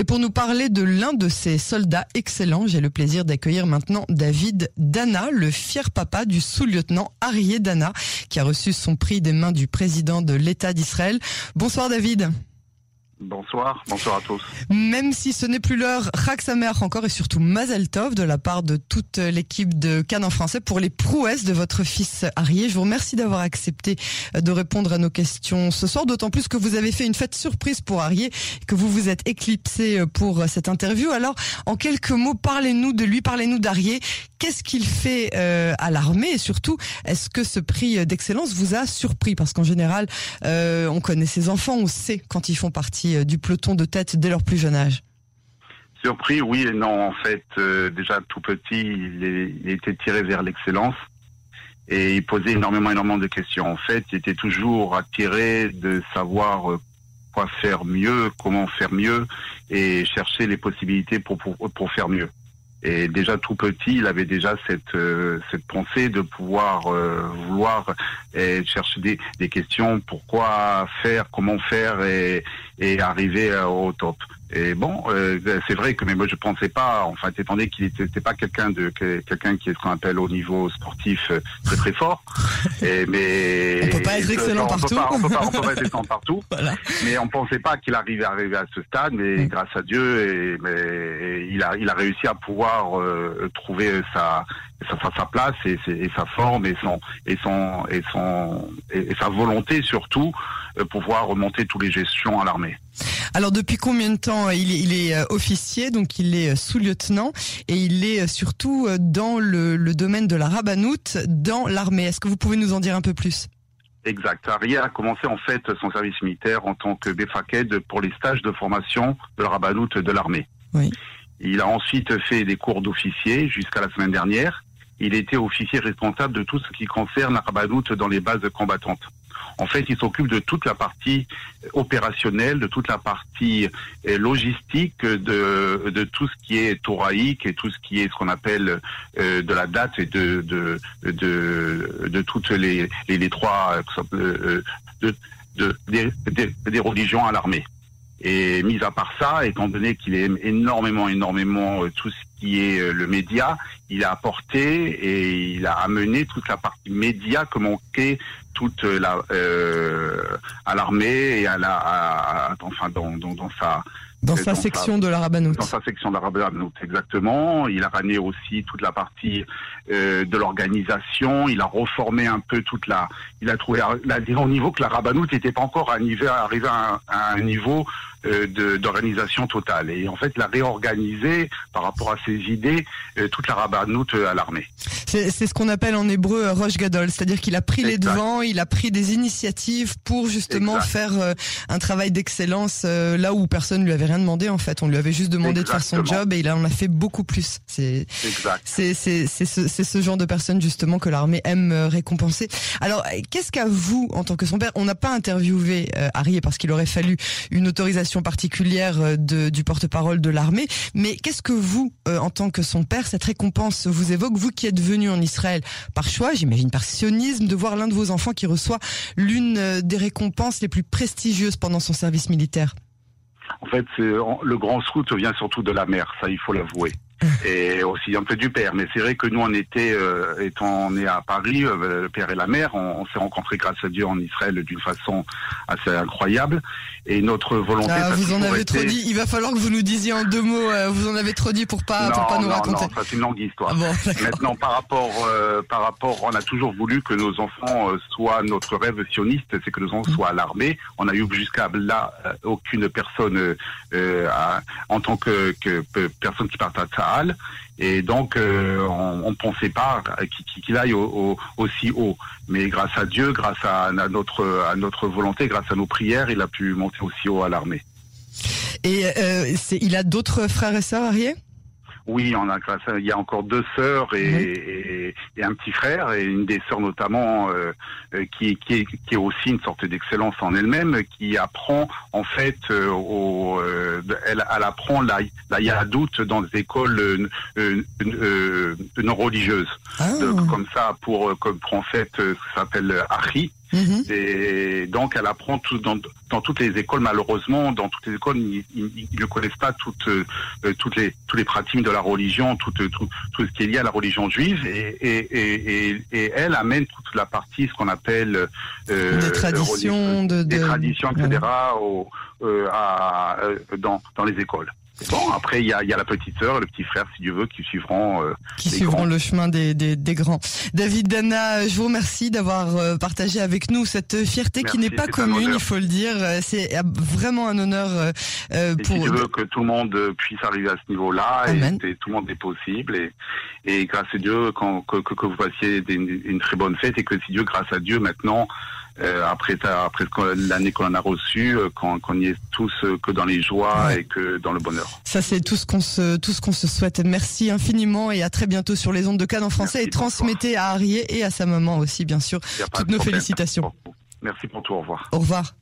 Et pour nous parler de l'un de ces soldats excellents, j'ai le plaisir d'accueillir maintenant David Dana, le fier papa du sous-lieutenant Arié Dana, qui a reçu son prix des mains du président de l'État d'Israël. Bonsoir David. Bonsoir, bonsoir à tous. Même si ce n'est plus l'heure, Rak encore et surtout Mazel Tov de la part de toute l'équipe de Cannes en français pour les prouesses de votre fils Arié. Je vous remercie d'avoir accepté de répondre à nos questions ce soir, d'autant plus que vous avez fait une fête surprise pour Arié, que vous vous êtes éclipsé pour cette interview. Alors, en quelques mots, parlez-nous de lui, parlez-nous d'Arié. Qu'est-ce qu'il fait euh, à l'armée et surtout, est-ce que ce prix d'excellence vous a surpris? Parce qu'en général, euh, on connaît ses enfants, on sait quand ils font partie du peloton de tête dès leur plus jeune âge Surpris, oui et non. En fait, euh, déjà tout petit, il, était tiré vers l'excellence et il posait énormément, énormément de questions. En fait, il était toujours attiré de savoir quoi faire mieux, comment faire mieux et chercher les possibilités pour faire mieux. Et déjà tout petit, il avait déjà cette euh, cette pensée de pouvoir euh, vouloir et chercher des, des questions, pourquoi faire, comment faire et, et arriver au top. Et bon, euh, c'est vrai que mais moi je pensais pas, enfin étant donné qu'il n'était pas quelqu'un de quelqu'un qui est ce qu'on appelle au niveau sportif euh, très très fort. Et mais on peut pas être excellent on partout. Peut pas, on peut pas, on peut pas être excellent partout. voilà. Mais on pensait pas qu'il arrivait à arriver à ce stade. Mais oui. grâce à Dieu, et, mais, il a il a réussi à pouvoir euh, trouver sa sa, sa place et, et, sa forme et son et son et son et, et sa volonté surtout pouvoir remonter tous les gestions à l'armée. Alors depuis combien de temps il est, il est officier, donc il est sous-lieutenant et il est surtout dans le, le domaine de la rabanoute dans l'armée. Est-ce que vous pouvez nous en dire un peu plus? Exact. Ariel a commencé en fait son service militaire en tant que Befaked pour les stages de formation de la rabanoute de l'armée. Oui. Il a ensuite fait des cours d'officier jusqu'à la semaine dernière. Il était officier responsable de tout ce qui concerne la rabanoute dans les bases combattantes. En fait, il s'occupe de toute la partie opérationnelle, de toute la partie logistique, de, tout ce qui est thoraïque et tout ce qui est ce qu'on appelle euh, de la date et de toutes les les, trois euh, de, de, des, religions à l'armée. Et mis à part ça, étant donné qu'il aime énormément, énormément euh, tout ce qui est euh, le média, il a apporté et il a amené toute la partie média que manquait toute la euh, à l'armée et à la à, à, enfin dans, dans, dans sa dans sa dans section de la Rabanoute. Dans sa section de la Rabanoute, exactement. Il a ramené aussi toute la partie euh, de l'organisation. Il a reformé un peu toute la. Il a trouvé là, au niveau que la Rabanoute n'était pas encore arrivé arrivé à, à un niveau euh, d'organisation totale. Et en fait, il a réorganisé par rapport à ses idées euh, toute la Rabanoute à l'armée. C'est ce qu'on appelle en hébreu Roche Gadol, c'est-à-dire qu'il a pris exact. les devants, il a pris des initiatives pour justement exact. faire euh, un travail d'excellence là où personne lui avait rien demandé en fait. On lui avait juste demandé Exactement. de faire son job et il en a fait beaucoup plus. C'est c'est ce, ce genre de personne justement que l'armée aime récompenser. Alors qu'est-ce qu'à vous en tant que son père, on n'a pas interviewé euh, Harry parce qu'il aurait fallu une autorisation particulière de, du porte-parole de l'armée, mais qu'est-ce que vous euh, en tant que son père cette récompense vous évoque vous qui êtes venu en Israël par choix, j'imagine par sionisme, de voir l'un de vos enfants qui reçoit l'une des récompenses les plus prestigieuses pendant son service militaire. En fait, le grand scout vient surtout de la mer, ça il faut l'avouer. Et aussi un peu du père. Mais c'est vrai que nous, on était, euh, étant né à Paris, euh, le père et la mère, on, on s'est rencontrés grâce à Dieu en Israël d'une façon assez incroyable. Et notre volonté. Ah, vous en avez été... trop dit. Il va falloir que vous nous disiez en deux mots. Euh, vous en avez trop dit pour pas, non, pour pas nous non, raconter. Non, ça c'est une longue histoire. Ah bon, Maintenant, par rapport, par rapport, on a toujours voulu que nos enfants soient notre rêve sioniste, c'est que nos enfants soient à l'armée. On a eu jusqu'à là aucune personne à, en tant que, que, personne qui part à Et donc, euh, on ne pensait pas qu'il aille au, au, aussi haut. Mais grâce à Dieu, grâce à, notre, volonté, grâce à nos prières, il a pu monter aussi haut à l'armée. Et euh, il a d'autres frères et sœurs, Arié? Oui, on a grâce à, il y a encore deux sœurs et, oui. et, et, un petit frère et une des sœurs notamment euh, qui, qui, est, qui est aussi une sorte d'excellence en elle-même, qui apprend en fait euh, au, euh, elle, elle, apprend la, la yadout dans des écoles non religieuses, ah. comme ça pour comme pour en fait ce que s'appelle Ari Mhm. Et donc, elle apprend tout, dans, dans, toutes les écoles. Malheureusement, dans toutes les écoles, ils, ne connaissent pas toutes, euh, toutes les, tous les pratiques de la religion, tout, tout, tout, ce qui est lié à la religion juive. Et, et, et, et elle amène toute la partie, ce qu'on appelle euh, des traditions, de, des traditions, etc. Au, euh, à, euh, dans, dans les écoles. Bon, après, il y a, y a, la petite sœur et le petit frère, si Dieu veut, qui suivront. Euh, qui suivront le chemin des, des, des, grands. David Dana, je vous remercie d'avoir euh, partagé avec nous cette fierté qui n'est pas commune, il faut le dire. C'est vraiment un honneur euh, pour. Si Dieu veut que tout le monde puisse arriver à ce niveau-là, et, tout le monde est possible. Et, et grâce à Dieu, quand, que, que, vous passiez une, une, très bonne fête, et que si Dieu, grâce à Dieu, maintenant, euh, après après l'année qu'on a reçue, euh, qu'on y est tous euh, que dans les joies et que dans le bonheur. Ça c'est tout ce qu'on se tout ce qu'on se souhaite. Merci infiniment et à très bientôt sur les ondes de Cannes en français et transmettez à Arié et à sa maman aussi bien sûr toutes nos félicitations. Merci pour tout. Au revoir. Au revoir.